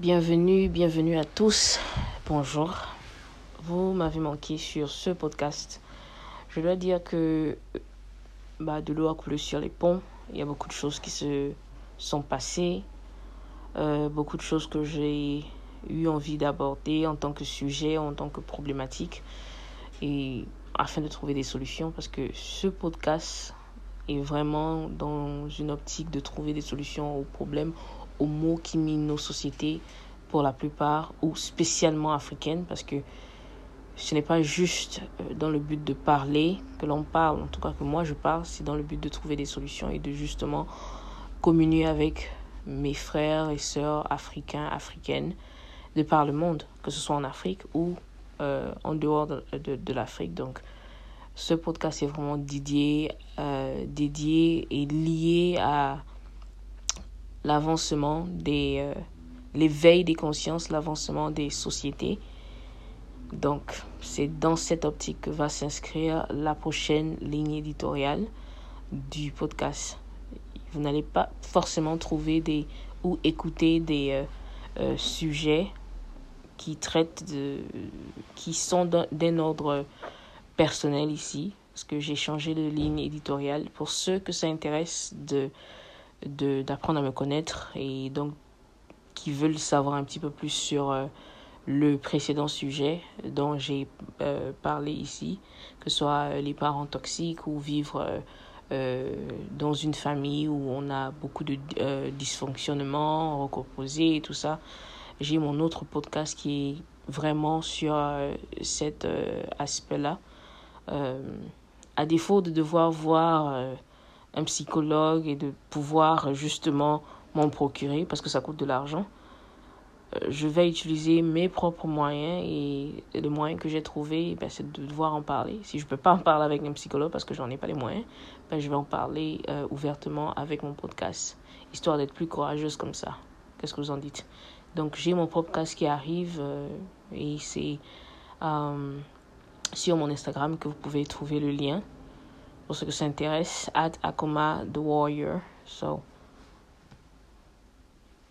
Bienvenue, bienvenue à tous. Bonjour. Vous m'avez manqué sur ce podcast. Je dois dire que bah, de l'eau a coulé sur les ponts. Il y a beaucoup de choses qui se sont passées. Euh, beaucoup de choses que j'ai eu envie d'aborder en tant que sujet, en tant que problématique. Et afin de trouver des solutions parce que ce podcast est vraiment dans une optique de trouver des solutions aux problèmes, aux maux qui minent nos sociétés pour la plupart ou spécialement africaines parce que ce n'est pas juste euh, dans le but de parler que l'on parle, en tout cas que moi je parle, c'est dans le but de trouver des solutions et de justement communier avec mes frères et sœurs africains, africaines de par le monde, que ce soit en Afrique ou euh, en dehors de, de, l'Afrique. Donc, ce podcast est vraiment dédié, euh, dédié et lié à l'avancement des, euh, l'éveil des consciences, l'avancement des sociétés. Donc, c'est dans cette optique que va s'inscrire la prochaine ligne éditoriale du podcast. Vous n'allez pas forcément trouver des ou écouter des sujets qui traitent de, qui sont d'un ordre personnel ici, parce que j'ai changé de ligne éditoriale pour ceux que ça intéresse de d'apprendre à me connaître et donc qui veulent savoir un petit peu plus sur euh, le précédent sujet dont j'ai euh, parlé ici, que ce soit euh, les parents toxiques ou vivre dans une famille où on a beaucoup de dysfonctionnements, recomposés et tout ça j'ai mon autre podcast qui est vraiment sur cet aspect-là. À défaut de devoir voir un psychologue et de pouvoir justement m'en procurer parce que ça coûte de l'argent, je vais utiliser mes propres moyens et le moyen que j'ai trouvé, ben, c'est de devoir en parler. Si je ne peux pas en parler avec un psychologue parce que j'en ai pas les moyens, ben, je vais en parler ouvertement avec mon podcast, histoire d'être plus courageuse comme ça. Qu'est-ce que vous en dites? Donc j'ai mon podcast qui arrive euh, et c'est euh, sur mon Instagram que vous pouvez trouver le lien pour ceux que ça intéresse at Akoma the Warrior. So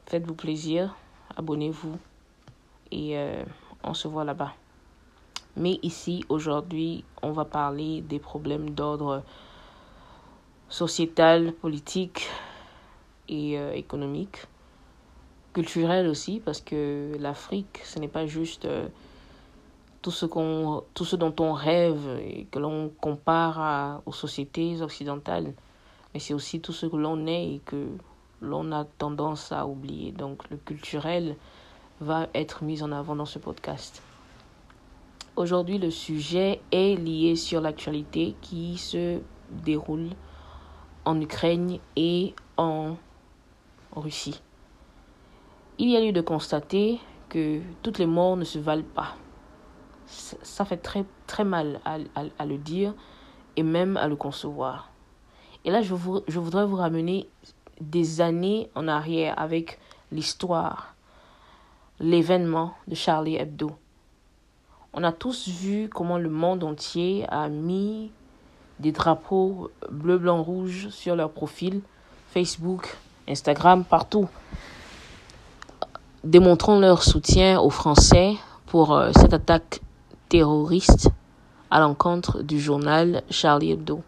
faites-vous plaisir, abonnez-vous et euh, on se voit là-bas. Mais ici aujourd'hui, on va parler des problèmes d'ordre sociétal, politique et économique culturel aussi, parce que l'Afrique, ce n'est pas juste euh, tout, ce qu'on, tout ce dont on rêve et que l'on compare aux sociétés occidentales, mais c'est aussi tout ce que l'on est et que l'on a tendance à oublier. Donc le culturel va être mis en avant dans ce podcast. Aujourd'hui, le sujet est lié sur l'actualité qui se déroule en Ukraine et en Russie. Il y a lieu de constater que toutes les morts ne se valent pas. Ça fait très, très mal à, à, le dire et même à le concevoir. Et là, je, vous, je voudrais vous ramener des années en arrière avec l'histoire, l'événement de Charlie Hebdo. On a tous vu comment le monde entier a mis des drapeaux bleu, blanc, rouge sur leur profil, Facebook, Instagram, partout démontrant leur soutien aux Français pour euh, cette attaque terroriste à l'encontre du journal Charlie Hebdo.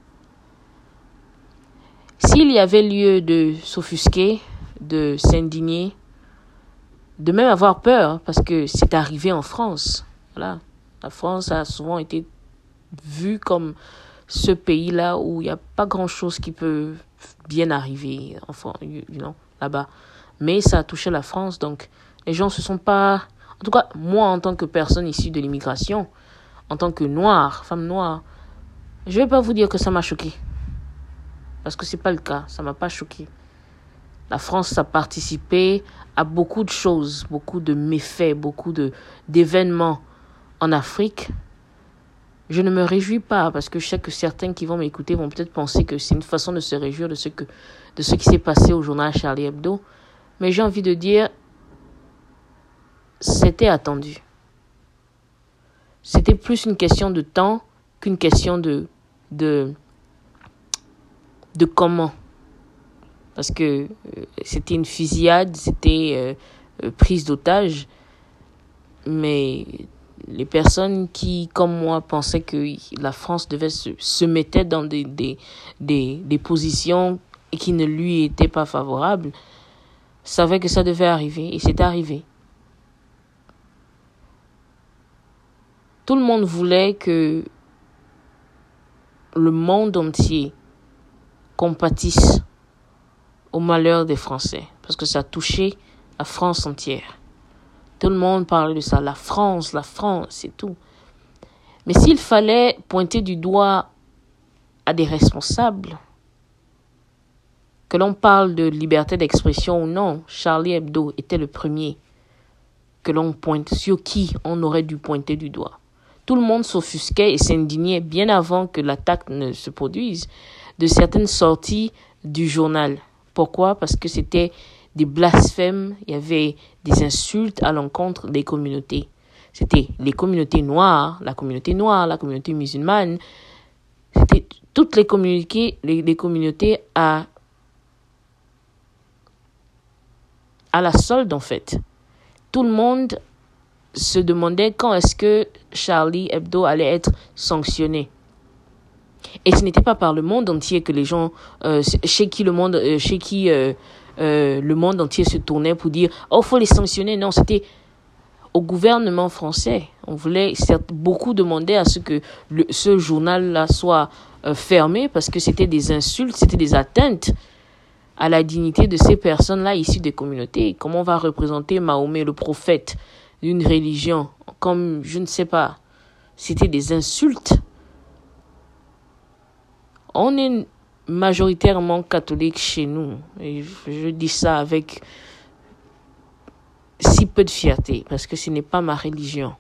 S'il y avait lieu de s'offusquer, de s'indigner, de même avoir peur, parce que c'est arrivé en France. Voilà. La France a souvent été vue comme ce pays-là où il n'y a pas grand-chose qui peut bien arriver, enfin, là-bas mais ça a touché la France, donc les gens se sont pas... En tout cas, moi, en tant que personne issue de l'immigration, en tant que noire, femme noire, je vais pas vous dire que ça m'a choqué. Parce que c'est pas le cas, ça m'a pas choqué. La France a participé à beaucoup de choses, beaucoup de méfaits, beaucoup d'événements en Afrique. Je ne me réjouis pas parce que je sais que certains qui vont m'écouter vont peut-être penser que c'est une façon de se réjouir de ce que de ce qui s'est passé au journal Charlie Hebdo. Mais j'ai envie de dire, c'était attendu. C'était plus une question de temps qu'une question de, de, de comment. Parce que euh, c'était une fusillade, c'était euh, prise d'otage. Mais les personnes qui, comme moi, pensaient que la France devait se, se mettre dans des, des, des positions qui ne lui étaient pas favorables, savaient que ça devait arriver et c'est arrivé. Tout le monde voulait que le monde entier compatisse au malheur des Français parce que ça touchait la France entière. Tout le monde parlait de ça, la France, la France, c'est tout. Mais s'il fallait pointer du doigt à des responsables, que l'on parle de liberté d'expression ou non, Charlie Hebdo était le premier que l'on pointe, sur qui on aurait dû pointer du doigt. Tout le monde s'offusquait et s'indignait bien avant que l'attaque ne se produise de certaines sorties du journal. Pourquoi? Parce que c'était des blasphèmes, il y avait des insultes à l'encontre des communautés. C'était les communautés noires, la communauté noire, la communauté musulmane. C'était toutes les communautés, les, communautés à, à la solde, en fait. Tout le monde se demandait quand est-ce que Charlie Hebdo allait être sanctionné. Et ce n'était pas par le monde entier que les gens, euh, chez qui le monde, euh, euh, le monde entier se tournait pour dire oh faut les sanctionner. Non, c'était au gouvernement français. On voulait beaucoup demander à ce que ce journal-là soit fermé parce que c'était des insultes, c'était des atteintes à la dignité de ces personnes-là issues des communautés. Comment on va représenter Mahomet, le prophète? D'une religion, comme je ne sais pas. C'était des insultes. On est majoritairement catholique chez nous. Et je dis ça avec si peu de fierté, parce que ce n'est pas ma religion.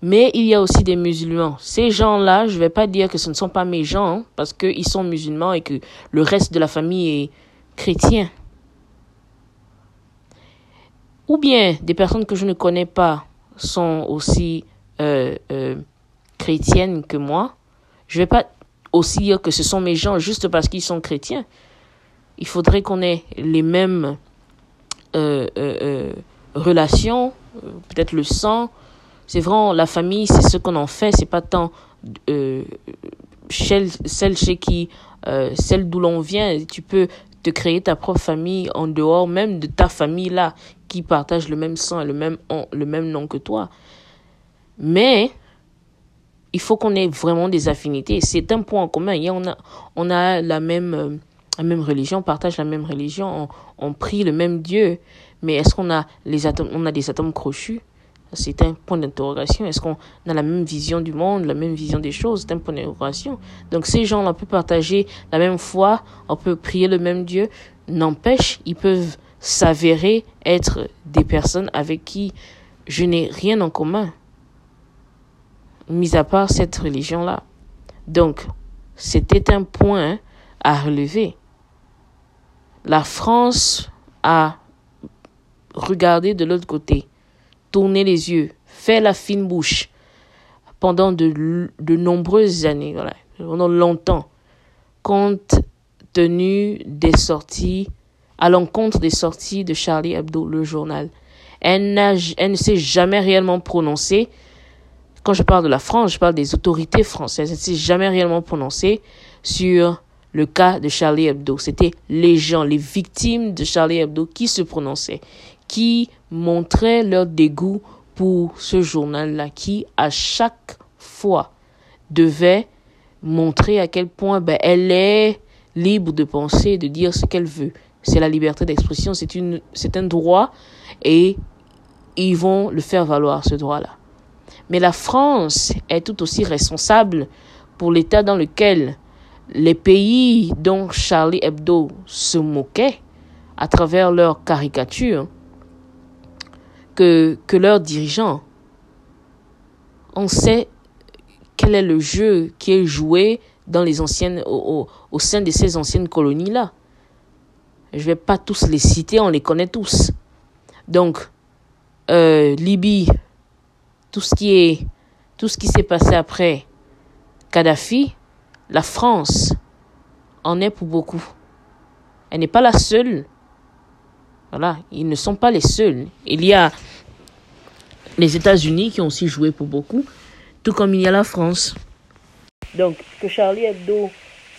Mais il y a aussi des musulmans. Ces gens-là, je ne vais pas dire que ce ne sont pas mes gens, parce qu'ils sont musulmans et que le reste de la famille est chrétien. Ou bien des personnes que je ne connais pas sont aussi euh, euh, chrétiennes que moi. Je ne vais pas aussi dire que ce sont mes gens juste parce qu'ils sont chrétiens. Il faudrait qu'on ait les mêmes euh, relations, peut-être le sang. C'est vraiment la famille, c'est ce qu'on en fait. C'est pas tant celle, celle chez qui, celle d'où l'on vient. Tu peux te créer ta propre famille en dehors même de ta famille là qui partage le même sang et le même, le même nom que toi. Mais il faut qu'on ait vraiment des affinités. C'est un point en commun. on a, on a la même, euh, la même religion, on partage la même religion, on, prie le même Dieu. Mais est-ce qu'on a les atomes, on a des atomes crochus? C'est un point d'interrogation. Est-ce qu'on a la même vision du monde, la même vision des choses? C'est un point d'interrogation. Donc, ces gens-là, peut partager la même foi, on peut prier le même Dieu. N'empêche, ils peuvent s'avérer être des personnes avec qui je n'ai rien en commun mis à part cette religion-là. Donc, c'était un point à relever. La France a regardé de l'autre côté, tourné les yeux, fait la fine bouche pendant de, de nombreuses années, pendant longtemps, compte tenu des sorties, à l'encontre des sorties de Charlie Hebdo, le journal. Elle, elle ne s'est jamais réellement prononcée quand je parle de la France, je parle des autorités françaises. Elles ne s'est jamais réellement prononcées sur le cas de Charlie Hebdo. C'était les gens, les victimes de Charlie Hebdo qui se prononçaient, qui montraient leur dégoût pour ce journal-là, qui à chaque fois devait montrer à quel point ben, elle est libre de penser, de dire ce qu'elle veut. C'est la liberté d'expression, c'est c'est un droit et ils vont le faire valoir, ce droit-là. Mais la France est tout aussi responsable pour l'état dans lequel les pays dont Charlie Hebdo se moquait à travers leurs caricatures que, leurs dirigeants. On sait quel est le jeu qui est joué dans les anciennes, au, au sein de ces anciennes colonies-là. Je ne vais pas tous les citer, on les connaît tous. Donc, euh, Libye, tout ce qui est, tout ce qui s'est passé après Kadhafi, la France en est pour beaucoup. Elle n'est pas la seule, Voilà, ils ne sont pas les seuls. Il y a les États-Unis qui ont aussi joué pour beaucoup, tout comme il y a la France. Donc, que Charlie Hebdo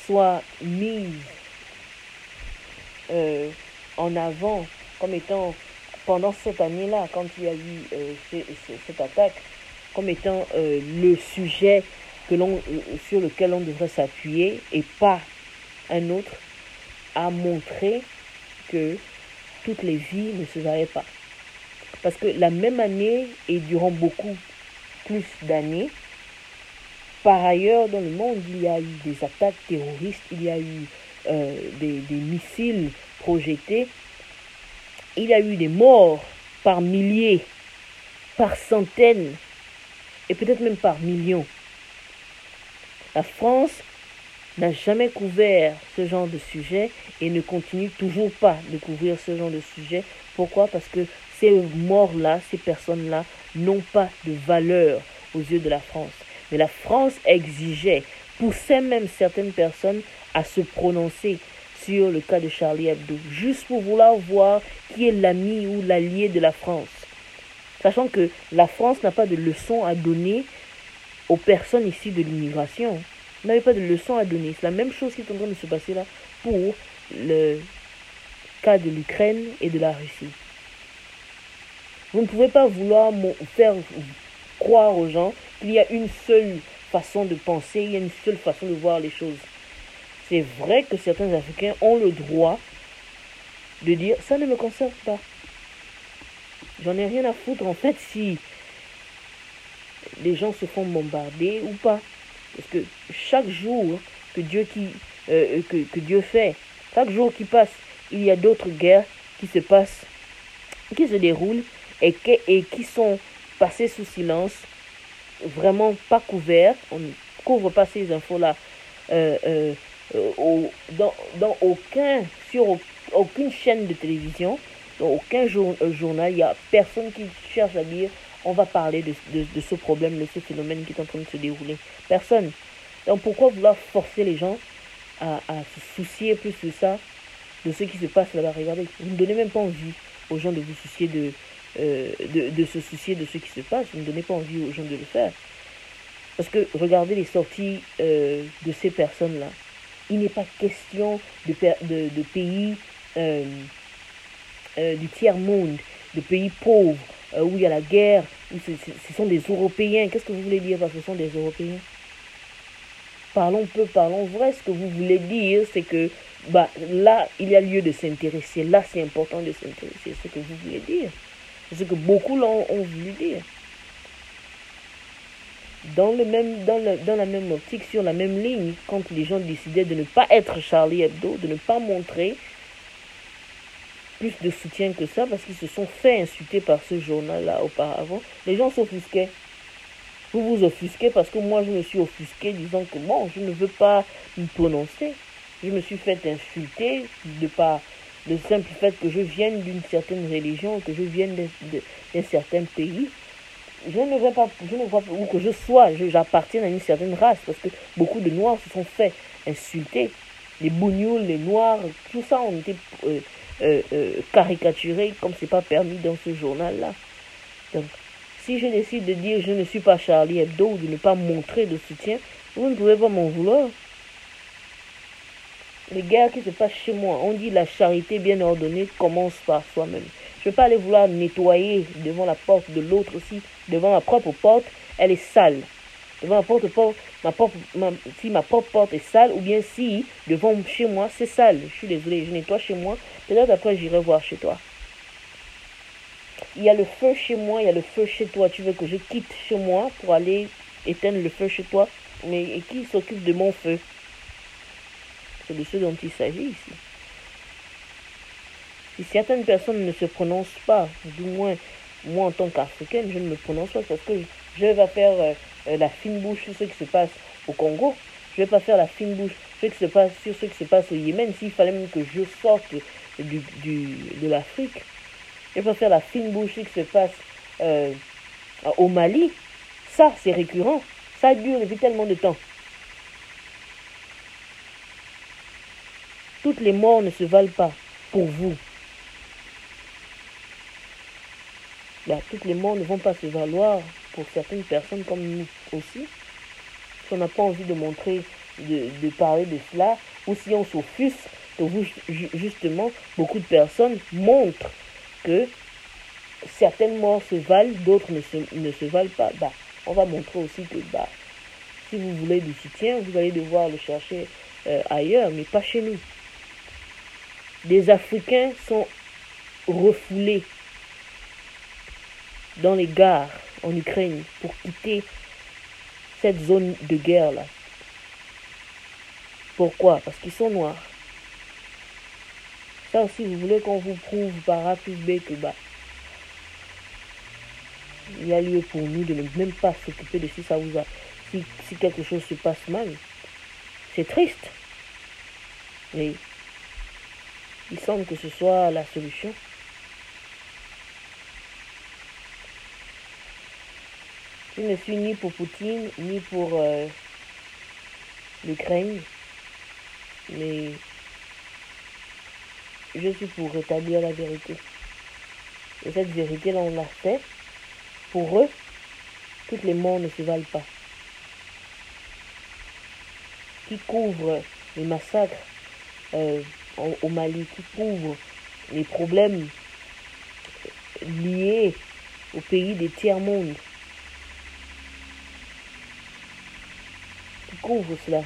soit mis euh, en avant comme étant, pendant cette année-là, quand il y a eu euh, cette attaque, comme étant euh, le sujet que sur lequel on devrait s'appuyer et pas un autre, a montré que toutes les vies ne se valaient pas. Parce que la même année et durant beaucoup plus d'années, par ailleurs dans le monde, il y a eu des attaques terroristes, il y a eu euh, des, des missiles projetés, il y a eu des morts par milliers, par centaines, et peut-être même par millions. La France n'a jamais couvert ce genre de sujet et ne continue toujours pas de couvrir ce genre de sujet. Pourquoi? Parce que ces morts-là, ces personnes-là, n'ont pas de valeur aux yeux de la France. Mais la France exigeait, poussait même certaines personnes à se prononcer sur le cas de Charlie Hebdo, juste pour vouloir voir qui est l'ami ou l'allié de la France. Sachant que la France n'a pas de leçon à donner aux personnes ici de l'immigration. Vous n'avez pas de leçon à donner. C'est la même chose qui est en train de se passer là pour le cas de l'Ukraine et de la Russie. Vous ne pouvez pas vouloir faire croire aux gens qu'il y a une seule façon de penser, il y a une seule façon de voir les choses. C'est vrai que certains Africains ont le droit de dire ça ne me concerne pas. J'en ai rien à foutre en fait si les gens se font bombarder ou pas. Parce que chaque jour que Dieu, qui, euh, que, Dieu fait, chaque jour qui passe, il y a d'autres guerres qui se passent, qui se déroulent et qui, et qui sont passées sous silence, vraiment pas couvertes. On ne couvre pas ces infos-là euh, euh, dans, dans, aucun, sur aucune chaîne de télévision, dans aucun journal, il n'y a personne qui cherche à dire on va parler de, ce problème, de ce phénomène qui est en train de se dérouler. Personne. Donc pourquoi vouloir forcer les gens à, se soucier plus de ça, de ce qui se passe là-bas? Regardez, vous ne donnez même pas envie aux gens de vous soucier de, euh, se soucier de ce qui se passe. Vous ne donnez pas envie aux gens de le faire. Parce que regardez les sorties euh, de ces personnes-là. Il n'est pas question de, pays euh, du tiers-monde, de pays pauvres, euh, où il y a la guerre, où ce sont des Européens. Qu'est-ce que vous voulez dire par ce sont des Européens? Parlons peu, parlons vrai. Ce que vous voulez dire, c'est que bah, là, il y a lieu de s'intéresser. Là, c'est important de s'intéresser. Ce que vous voulez dire. C'est ce que beaucoup l'ont voulu dire. Dans, le même, dans, le, dans la même optique, sur la même ligne, quand les gens décidaient de ne pas être Charlie Hebdo, de ne pas montrer plus de soutien que ça parce qu'ils se sont fait insulter par ce journal-là auparavant. Les gens s'offusquaient. Vous vous offusquez parce que moi je me suis offusqué disant que bon, je ne veux pas me prononcer. Je me suis fait insulter de par le simple fait que je vienne d'une certaine religion, que je vienne d'un certain pays. Je ne veux pas, je ne vois pas, ou que je sois, j'appartiens à une certaine race, parce que beaucoup de Noirs se sont fait insulter. Les bougnoules, les Noirs, tout ça ont été euh, euh, caricaturé comme c'est pas permis dans ce journal-là. Donc, si je décide de dire je ne suis pas Charlie Hebdo ou de ne pas montrer de soutien, vous ne pouvez pas m'en vouloir. Les guerres qui se passent chez moi, on dit la charité bien ordonnée commence par soi-même. Je ne vais pas aller vouloir nettoyer devant la porte de l'autre aussi, devant ma propre porte, elle est sale. Devant ma porte, ma porte si ma propre porte est sale, ou bien si devant chez moi c'est sale, je suis désolé, je nettoie chez moi, Peut-être après, j'irai voir chez toi. Il y a le feu chez moi, il y a le feu chez toi. Tu veux que je quitte chez moi pour aller éteindre le feu chez toi? Mais qui s'occupe de mon feu? C'est de ce dont il s'agit ici. Si certaines personnes ne se prononcent pas, du moins moi en tant qu'Africaine, je ne me prononce pas parce que je vais faire euh, la fine bouche sur ce qui se passe au Congo. Je ne vais pas faire la fine bouche sur ce qui se passe, sur ce qui se passe au Yémen. S'il fallait même que je sorte de l'Afrique. Il faut faire la fine bouche qui se passe euh, au Mali. Ça, c'est récurrent. Ça dure depuis tellement de temps. Toutes les morts ne se valent pas pour vous. bah, toutes les morts ne vont pas se valoir pour certaines personnes comme nous aussi. Si on n'a pas envie de montrer, de, de, parler de cela, ou si on s'offusque que justement beaucoup de personnes montrent que certaines morts se valent, d'autres ne se, ne se valent pas, bah, on va montrer aussi que bah, si vous voulez du soutien, vous allez devoir le chercher euh, ailleurs, mais pas chez nous. Des Africains sont refoulés dans les gares en Ukraine pour quitter cette zone de guerre-là. Pourquoi? Parce qu'ils sont noirs. Ça aussi, vous voulez qu'on vous prouve par A B que bah, il y a lieu pour nous de ne même pas s'occuper de si ça vous a, si, si quelque chose se passe mal. C'est triste. Mais il semble que ce soit la solution. Je ne suis ni pour Poutine, ni pour euh, l'Ukraine, mais je suis pour rétablir la vérité. Et cette vérité-là, on l'a fait. Pour eux, toutes les morts ne se valent pas. Qui couvre les massacres euh, au Mali, qui couvre les problèmes liés au pays des tiers-mondes, cela.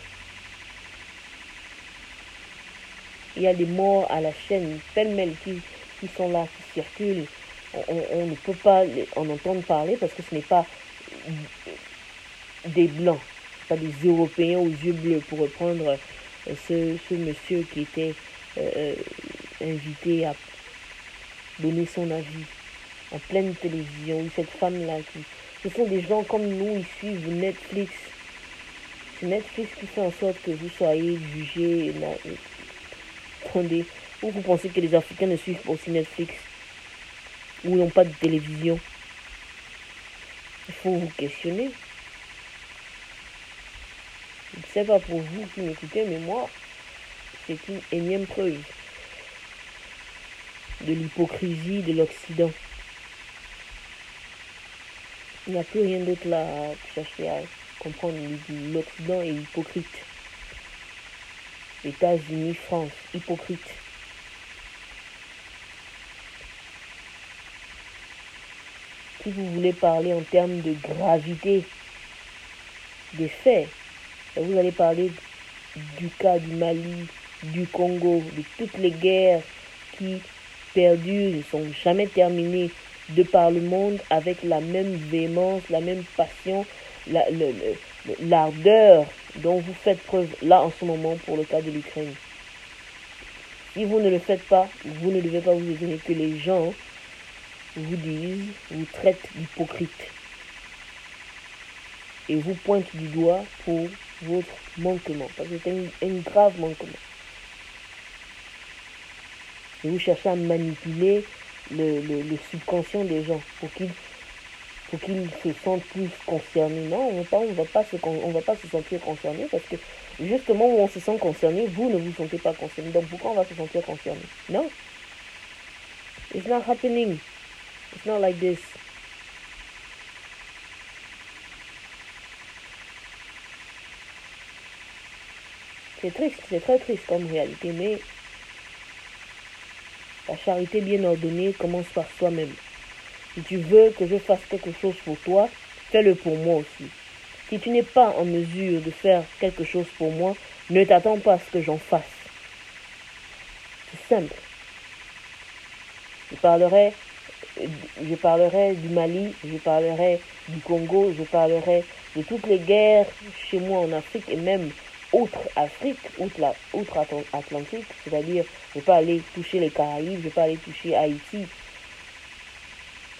Il y a des morts à la chaîne, pêle-mêle, qui, qui sont là, qui circulent. On, ne peut pas en entendre parler parce que ce n'est pas des blancs, pas des Européens aux yeux bleus, pour reprendre euh, ce, monsieur qui était euh, invité à donner son avis en pleine télévision, cette femme-là, qui, ce sont des gens comme nous, ils suivent Netflix. Netflix qui fait en sorte que vous soyez. Attendez, ou vous pensez que les Africains ne suivent pas aussi Netflix Ou n'ont pas de télévision Il faut vous questionner. Je ne sais pas pour vous qui m'écoutez, mais moi, c'est une énième preuve de l'hypocrisie de l'Occident. Il n'y a plus rien d'autre là à chercher à comprendre. L'Occident est hypocrite. États-Unis, France, hypocrite. Si vous voulez parler en termes de gravité des faits, vous allez parler du cas du Mali, du Congo, de toutes les guerres qui perdurent, ne sont jamais terminées de par le monde avec la même véhémence, la même passion, l'ardeur dont vous faites preuve là en ce moment pour le cas de l'Ukraine. Si vous ne le faites pas, vous ne devez pas vous étonner que les gens vous disent, vous traitent d'hypocrite et vous pointent du doigt pour votre manquement, parce que c'est un grave manquement. Et vous cherchez à manipuler le, le, subconscient des gens pour qu'ils qu'ils se sentent plus concernés. Non, on ne va, pas se, on va pas se sentir concerné parce que justement où on se sent concerné, vous ne vous sentez pas concerné. Donc pourquoi on va se sentir concerné? Non. It's not happening. It's not like this. C'est triste, c'est très triste comme réalité, mais la charité bien ordonnée commence par soi-même. Si tu veux que je fasse quelque chose pour toi, fais-le pour moi aussi. Si tu n'es pas en mesure de faire quelque chose pour moi, ne t'attends pas à ce que j'en fasse. C'est simple. Je parlerai, du Mali, je parlerai du Congo, je parlerai de toutes les guerres chez moi en Afrique et même outre-Afrique, outre-Atlantique, c'est-à-dire je ne vais pas aller toucher les Caraïbes, je ne vais pas aller toucher Haïti.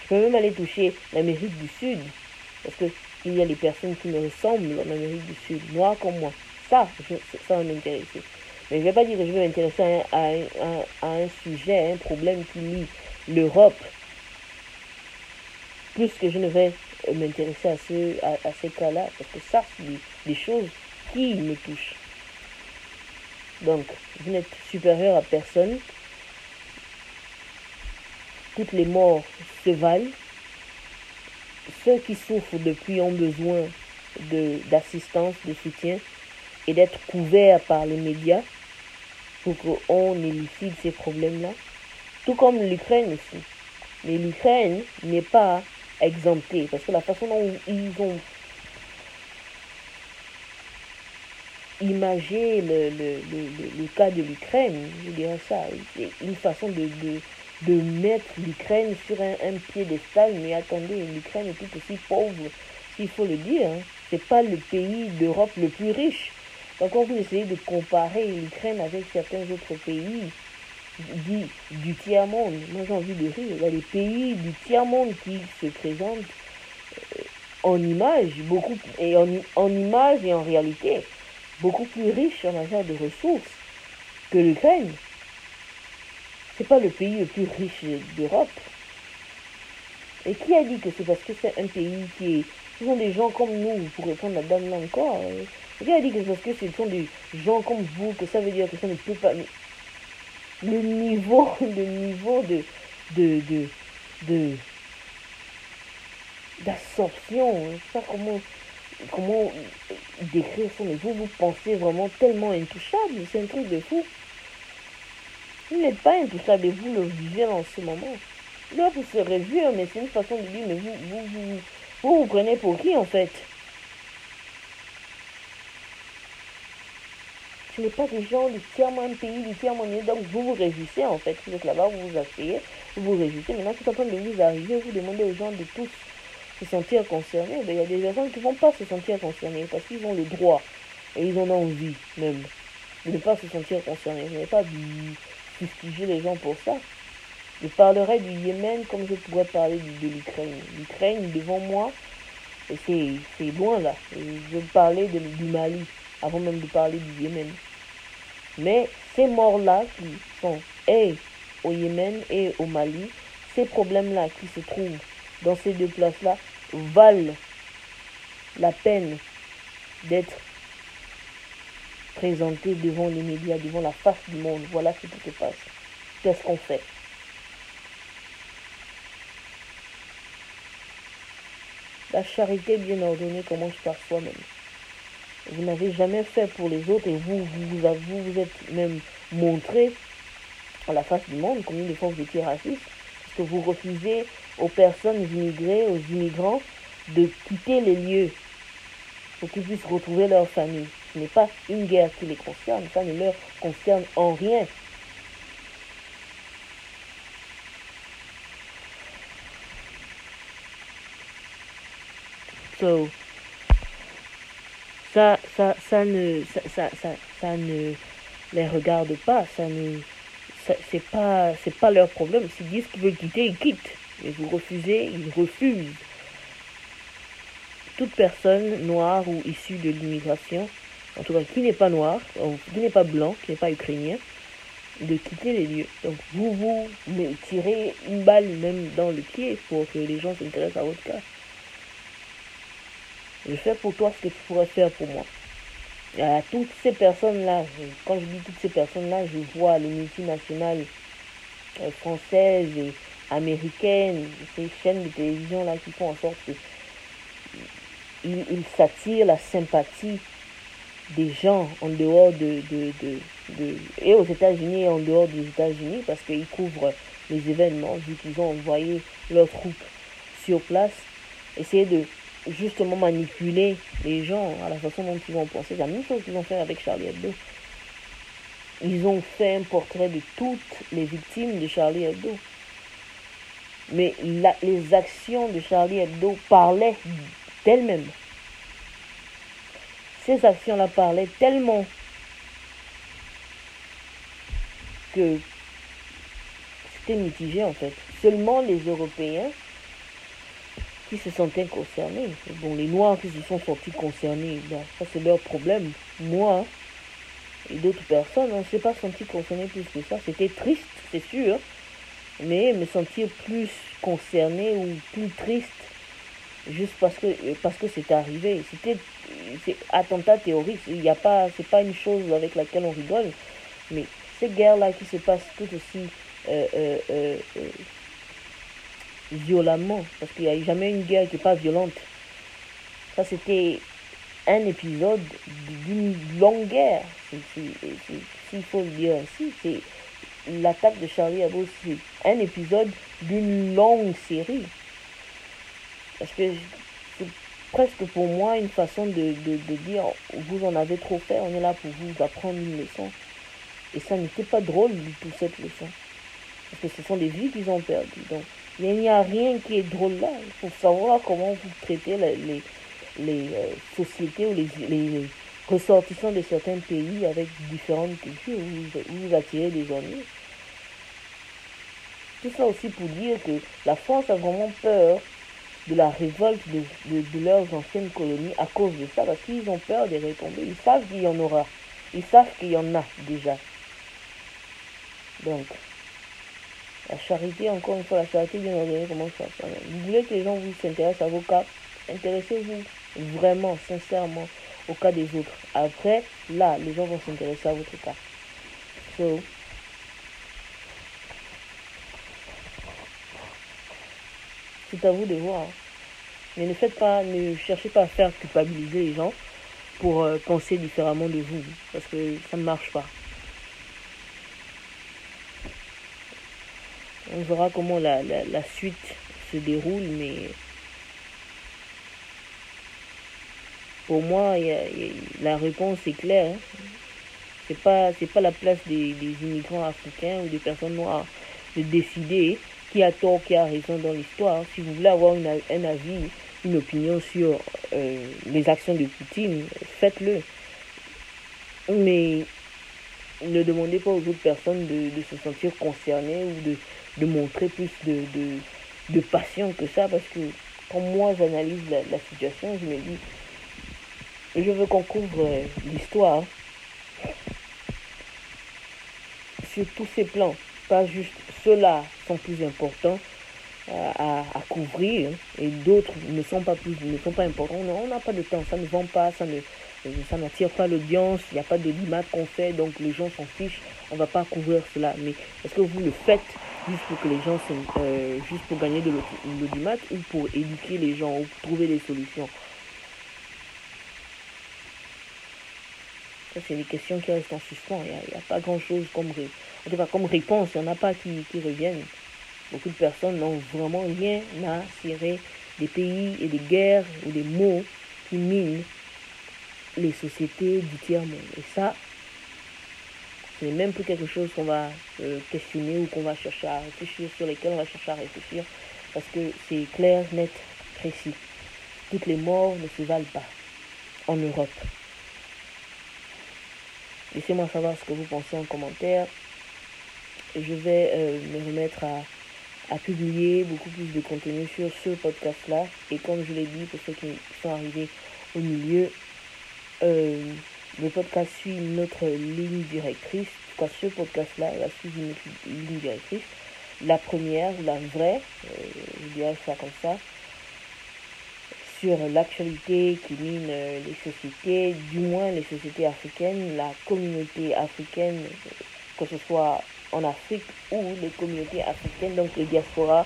Je peux même aller toucher l'Amérique du Sud, parce qu'il y a des personnes qui me ressemblent en Amérique du Sud, moi comme moi. Ça, ça va m'intéresser. Mais je ne vais pas dire que je vais m'intéresser à, un sujet, à un problème qui lie l'Europe, plus que je ne vais m'intéresser à, ce, à, ces cas-là, parce que ça, c'est des choses qui me touche. Donc, vous n'êtes supérieur à personne. Toutes les morts se valent. ceux qui souffrent depuis ont besoin d'assistance, de, soutien et d'être couverts par les médias pour qu'on élucide ces problèmes-là. Tout comme l'Ukraine aussi. Mais l'Ukraine n'est pas exemptée parce que la façon dont ils ont imagé le, le, le, cas de l'Ukraine, je dirais ça, c'est une façon de, de mettre l'Ukraine sur un, piédestal, mais attendez, l'Ukraine est tout aussi pauvre, s'il faut le dire. Hein. C'est pas le pays d'Europe le plus riche. Donc quand vous essayez de comparer l'Ukraine avec certains autres pays du, du tiers-monde, moi j'ai envie de rire, il y a des pays du tiers-monde qui se présentent euh, en image, beaucoup, et en, en image et en réalité, beaucoup plus riches en matière de ressources que l'Ukraine. C'est pas le pays le plus riche d'Europe. Et qui a dit que c'est parce que c'est un pays qui est... Ce sont des gens comme nous, pour répondre à dame là encore. Et qui a dit que c'est parce que ce sont des gens comme vous, que ça veut dire que ça ne peut pas... Le niveau, le niveau de... de, de, d'absorption, je sais pas comment, comment décrire ça, mais vous, vous pensez vraiment tellement intouchable, c'est un truc de fou. Vous n'êtes pas intouchable et vous le vivez en ce moment? Là, vous serez vu, mais c'est une façon de dire, mais vous vous, vous, vous, vous prenez pour qui en fait? Ce n'est pas des gens du tiers-monde pays, du tiers-monde donc vous vous réjouissez en fait. Vous êtes là-bas, vous vous asseyez, vous vous réjouissez. Maintenant, c'est en train de vous arriver, vous demandez aux gens de tous se sentir concernés. Ben, il y a des personnes qui ne vont pas se sentir concernés parce qu'ils ont le droit et ils en ont envie même de ne pas se sentir concernés. Je n'ai pas fustiger les gens pour ça. Je parlerai du Yémen comme je pourrais parler de, l'Ukraine. L'Ukraine, devant moi, c'est loin là. Je parlais de, du Mali avant même de parler du Yémen. Mais ces morts-là qui sont et au Yémen et au Mali, ces problèmes-là qui se trouvent dans ces deux places-là valent la peine d'être présentés devant les médias, devant la face du monde. Voilà ce qui se passe. Qu'est-ce qu'on fait? La charité bien ordonnée commence par soi-même. Vous n'avez jamais fait pour les autres et vous vous, vous, vous êtes même montré à la face du monde combien de fois vous étiez raciste. Parce que vous refusez aux personnes immigrées, aux immigrants, de quitter les lieux pour qu'ils puissent retrouver leur famille. Ce n'est pas une guerre qui les concerne, ça ne leur concerne en rien. Ça, ça, ne, ça, ça, ça, ne les regarde pas, ça ne, c'est pas, c'est pas leur problème. S'ils disent qu'ils veulent quitter, ils quittent. Et vous refusez, ils refusent. Toute personne noire ou issue de l'immigration en tout cas qui n'est pas noir, qui n'est pas blanc, qui n'est pas ukrainien, de quitter les lieux. Donc vous, vous tirez une balle même dans le pied pour que les gens s'intéressent à votre cas. Je fais pour toi ce que tu pourrais faire pour moi. Toutes ces personnes-là, quand je dis toutes ces personnes-là, je vois les multinationales euh, françaises et américaines, ces chaînes de télévision-là qui font en sorte que ils s'attirent la sympathie des gens en dehors de, de, de, de et aux États-Unis et en dehors des États-Unis parce qu'ils couvrent les événements vu qu'ils ont envoyé leurs troupes sur place, essayer de justement manipuler les gens à la façon dont ils vont penser. La même chose qu'ils ont fait avec Charlie Hebdo. Ils ont fait un portrait de toutes les victimes de Charlie Hebdo. Mais les actions de Charlie Hebdo parlaient d'elles-mêmes ces actions-là parlaient tellement que c'était mitigé en fait. Seulement les Européens qui se sentaient concernés. Bon, les Noirs qui se sont sentis concernés, ça c'est leur problème. Moi et d'autres personnes, on ne s'est pas senti concernés plus que ça. C'était triste, c'est sûr, mais me sentir plus concerné ou plus triste juste parce que parce que c'est arrivé. C'était c'est attentat terroriste. Il n'y a pas c'est pas une chose avec laquelle on rigole, mais ces guerres là qui se passent tout aussi euh, euh, euh, violemment, parce qu'il n'y a jamais une guerre qui n'est pas violente. Ça, c'était un épisode d'une longue guerre, s'il faut le dire ainsi. C'est l'attaque de Charlie Hebdo, c'est un épisode d'une longue série. Parce que c'est presque pour moi une façon de, de, dire vous en avez trop fait, on est là pour vous apprendre une leçon. Et ça n'était pas drôle du tout cette leçon. Parce que ce sont des vies qu'ils ont perdues. Donc il n'y a rien qui est drôle là. Il faut savoir comment vous traitez les, les, euh, sociétés ou les, les, ressortissants de certains pays avec différentes cultures où vous, attirez des ennuis. Tout ça aussi pour dire que la France a vraiment peur de la révolte de, de, leurs anciennes colonies à cause de ça, parce qu'ils ont peur de retomber. Ils savent qu'il y en aura. Ils savent qu'il y en a déjà. Donc, la charité, encore une fois, la charité bien ordonnée comment ça Vous voulez que les gens vous s'intéressent à vos cas? Intéressez-vous vraiment, sincèrement, au cas des autres. Après, là, les gens vont s'intéresser à votre cas. So, c'est à vous de voir. Mais ne faites pas, ne cherchez pas à faire culpabiliser les gens pour euh, penser différemment de vous, parce que ça ne marche pas. On verra comment la, suite se déroule, mais pour moi, la réponse est claire. Hein. C'est pas, la place des, immigrants africains ou des personnes noires de décider qui a tort, qui a raison dans l'histoire. Si vous voulez avoir un avis, une opinion sur euh, les actions de Poutine, faites-le. Mais ne demandez pas aux autres personnes de, se sentir concernées ou de, montrer plus de, passion que ça, parce que quand moi j'analyse la, situation, je me dis, je veux qu'on couvre l'histoire sur tous ces plans, juste ceux-là sont plus importants euh, à, couvrir et d'autres ne sont pas plus ne sont pas importants. On n'a pas de temps, ça ne vend pas, ça ne ça n'attire pas l'audience, il n'y a pas de l'image qu'on fait, donc les gens s'en fichent, on va pas couvrir cela. Mais est-ce que vous le faites juste pour que les gens, euh, juste pour gagner de l'audimat ou pour éduquer les gens ou trouver des solutions? Ça, c'est des questions qui restent en suspens. Il n'y a, pas grand-chose comme, réponse. Il n'y en a pas qui, qui reviennent. Beaucoup de personnes n'ont vraiment rien à cirer des pays et des guerres ou des mots qui minent les sociétés du tiers-monde. Et ça, ce n'est même plus quelque chose qu'on va euh, questionner ou qu'on va chercher à réfléchir, sur lesquels on va chercher à réfléchir, parce que c'est clair, net, précis. Toutes les morts ne se valent pas en Europe. Laissez-moi savoir ce que vous pensez en commentaire. Je vais euh, me remettre à, publier beaucoup plus de contenu sur ce podcast-là. Et comme je l'ai dit, pour ceux qui sont arrivés au milieu, euh, le podcast suit notre ligne directrice. En ce podcast-là va suivre une ligne directrice. La première, la vraie, euh, je dirais ça comme ça, sur l'actualité qui mine euh, les sociétés, du moins les sociétés africaines, la communauté africaine, que ce soit en Afrique ou les communautés africaines, donc les diasporas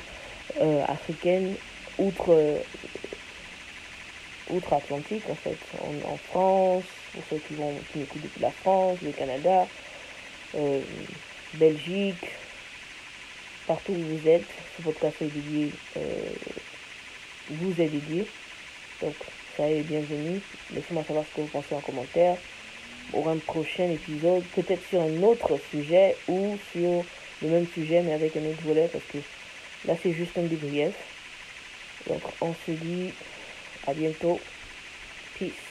euh, africaines outre, outre-Atlantique en fait, en, France, pour ceux qui, vont, qui m'écoutent depuis la France, le Canada, euh, Belgique, partout où vous êtes, ce podcast est dédié, euh, vous est dédié. Donc, ça est bienvenue. Laissez-moi savoir ce que vous pensez en commentaire. Pour un prochain épisode, peut-être sur un autre sujet ou sur le même sujet mais avec un autre volet parce que là c'est juste un débrief. Donc on se dit à bientôt. Peace.